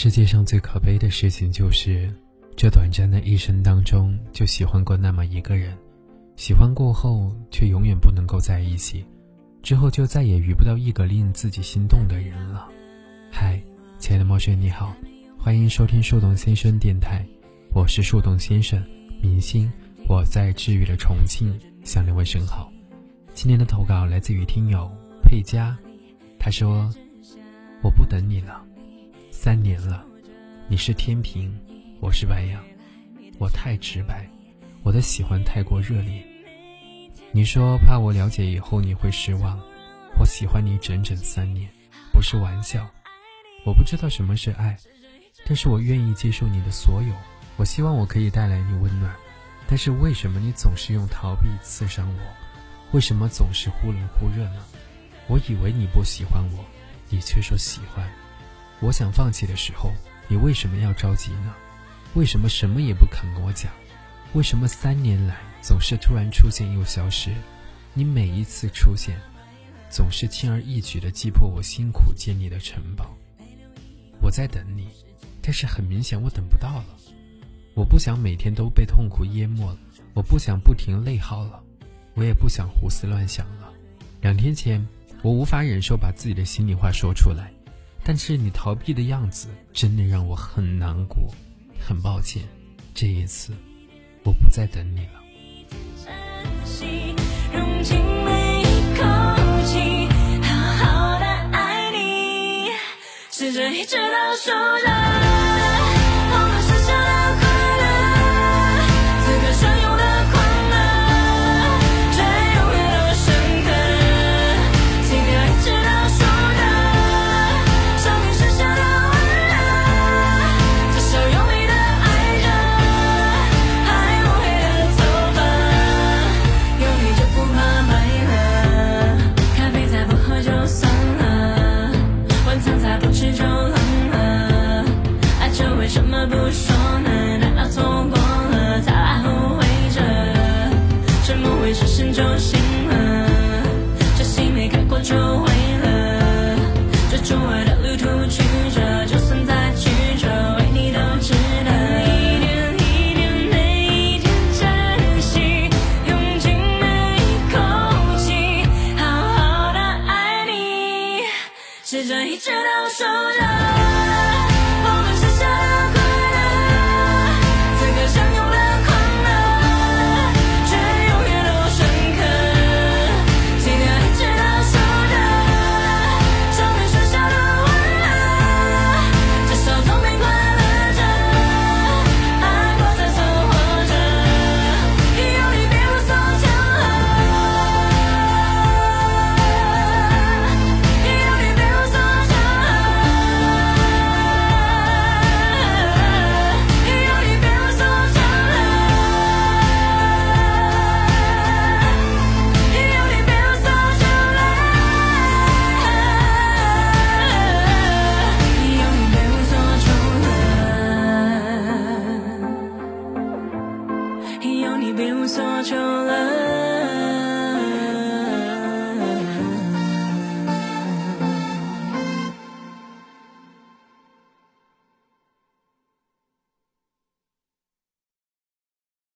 世界上最可悲的事情就是，这短暂的一生当中就喜欢过那么一个人，喜欢过后却永远不能够在一起，之后就再也遇不到一个令自己心动的人了。嗨，亲爱的陌生，你好，欢迎收听树洞先生电台，我是树洞先生，明星，我在治愈的重庆向你问声好。今天的投稿来自于听友佩佳，他说：“我不等你了，三年了，你是天平，我是白羊，我太直白，我的喜欢太过热烈。你说怕我了解以后你会失望，我喜欢你整整三年，不是玩笑。我不知道什么是爱，但是我愿意接受你的所有。我希望我可以带来你温暖，但是为什么你总是用逃避刺伤我？”为什么总是忽冷忽热呢？我以为你不喜欢我，你却说喜欢。我想放弃的时候，你为什么要着急呢？为什么什么也不肯跟我讲？为什么三年来总是突然出现又消失？你每一次出现，总是轻而易举地击破我辛苦建立的城堡。我在等你，但是很明显我等不到了。我不想每天都被痛苦淹没了，我不想不停内耗了。我也不想胡思乱想了。两天前，我无法忍受把自己的心里话说出来，但是你逃避的样子真的让我很难过。很抱歉，这一次我不再等你了。我说呢，难道错过了才来后悔着？什么会实现就信了，真心没开过就毁了。追逐爱的旅途曲折，就算再曲折，为你都值得。一点一点，每一天珍惜，用尽每一口气，好好的爱你，试着一直都守着。多久了